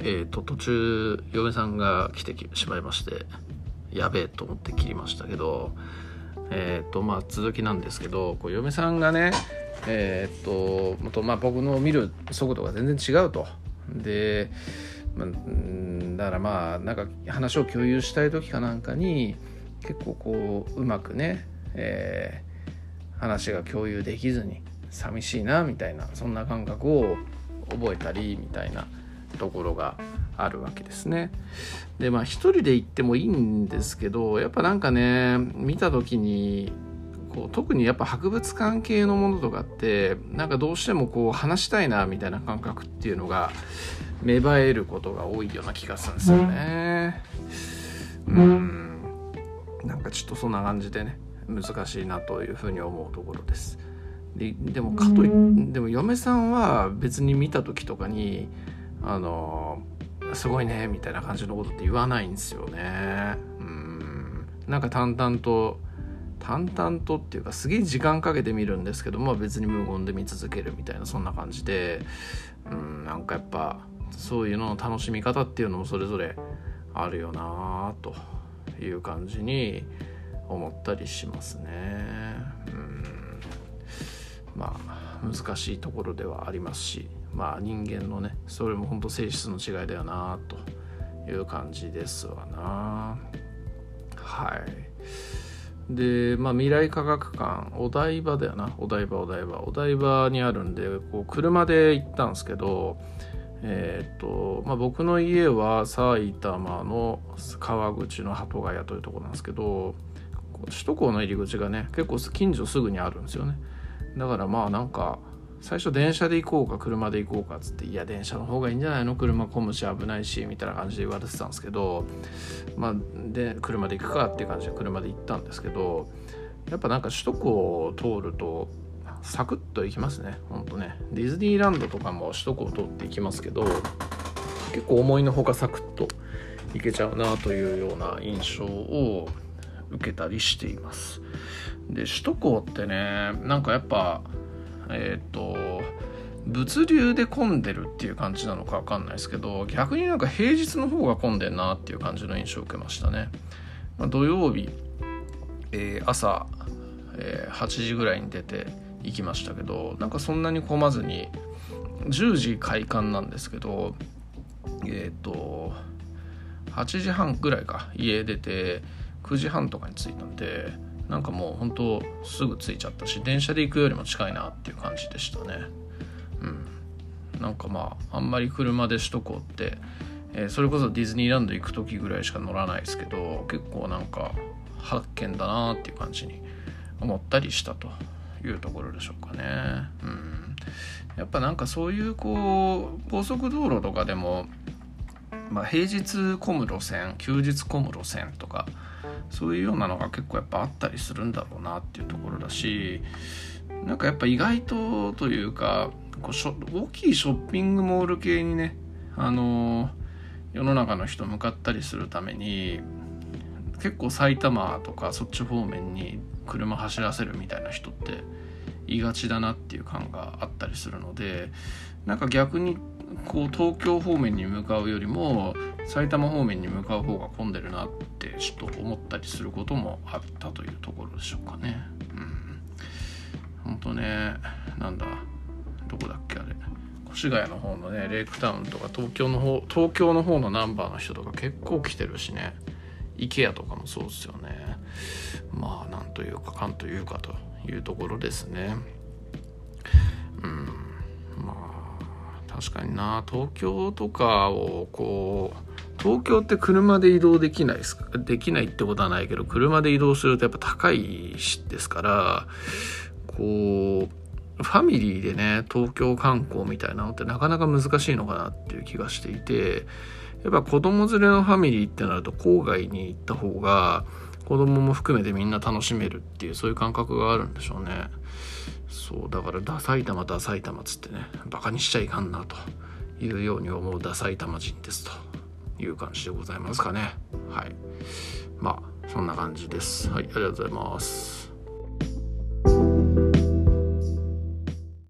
えーと、途中嫁さんが来てしまいましてやべえと思って切りましたけどえーとまあ、続きなんですけどこう嫁さんがねえー、っとまあ、僕の見る速度が全然違うと。で、まあ、だからまあなんか話を共有したい時かなんかに結構こううまくね、えー、話が共有できずに寂しいなみたいなそんな感覚を覚えたりみたいなところがあるわけですね。でまあ一人で行ってもいいんですけどやっぱなんかね見た時にこう特にやっぱ博物館系のものとかってなんかどうしてもこう話したいなみたいな感覚っていうのが芽生えることが多いような気がするんですよね。うんなんかちょっとそんな感じでね難しいなというふうに思うところです。ででもかといでも嫁さんは別に見た時とかにあのすごいねみたいな感じのことって言わないんですよね。うんなんか淡々と淡々とっていうかすげえ時間かけて見るんですけどまあ別に無言で見続けるみたいなそんな感じでうんなんかやっぱそういうのの楽しみ方っていうのもそれぞれあるよなという感じに思ったりしますね。うんまあ難しいところではありますしまあ人間のねそれも本当性質の違いだよなという感じですわな。はい。で、まあ、未来科学館お台場だよな。お台場お台場。お台場にあるんでこう車で行ったんですけどえ、っとまあ、僕の家は埼玉の川口の鳩ヶ谷というところなんですけど首都高の入り口がね結構近所すぐにあるんですよね。だからまあなんか最初電車で行こうか車で行こうかっつっていや電車の方がいいんじゃないの？車混むし危ないしみたいな感じで言われてたんですけどまあで車で行くかっていう感じで車で行ったんですけどやっぱなんか首都高を通るとサクッと行きますね。ほんとね。ディズニーランドとかも首都高を通って行きますけど結構思いのほかサクッと行けちゃうなというような印象を受けたりしています。で首都高ってねなんかやっぱえっ、ー、と物流で混んでるっていう感じなのか分かんないですけど逆になんか平日の方が混んでんなっていう感じの印象を受けましたね、まあ、土曜日、えー、朝、えー、8時ぐらいに出て行きましたけどなんかそんなに混まずに10時開館なんですけどえっ、ー、と8時半ぐらいか家出て9時半とかに着いたんでなんかもう本当すぐ着いちゃったし電車で行くよりも近いなっていう感じでしたね。うん。なんかまああんまり車で首都高って、えー、それこそディズニーランド行く時ぐらいしか乗らないですけど結構なんか発見だなっていう感じに思ったりしたというところでしょうかね。うん。やっぱなんかそういうこう高速道路とかでもまあ、平日混む路線休日混む路線とかそういうようなのが結構やっぱあったりするんだろうなっていうところだしなんかやっぱ意外とというかこう大きいショッピングモール系にねあの世の中の人向かったりするために結構埼玉とかそっち方面に車走らせるみたいな人って言いがちだなっていう感があったりするのでなんか逆にこう東京方面に向かうよりも埼玉方面に向かう方が混んでるなってちょっと思ったりすることもあったというところでしょうかね。うん。ほんとね、なんだ、どこだっけあれ。越谷の方のね、レイクタウンとか東京の方、東京の方のナンバーの人とか結構来てるしね。IKEA とかもそうですよね。まあ、なんというか、かんというかというところですね。うん。まあ、確かにな、東京とかをこう、東京って車で移動できないですか？できないってことはないけど車で移動するとやっぱ高いしですからこうファミリーでね東京観光みたいなのってなかなか難しいのかなっていう気がしていてやっぱ子供連れのファミリーってなると郊外に行った方が子供も含めてみんな楽しめるっていうそういう感覚があるんでしょうねそうだからダサい玉ダサい玉つってねバカにしちゃいかんなというように思うダサい玉人ですという感じでございますかね。はい。まあ、そんな感じです。はい、ありがとうございます。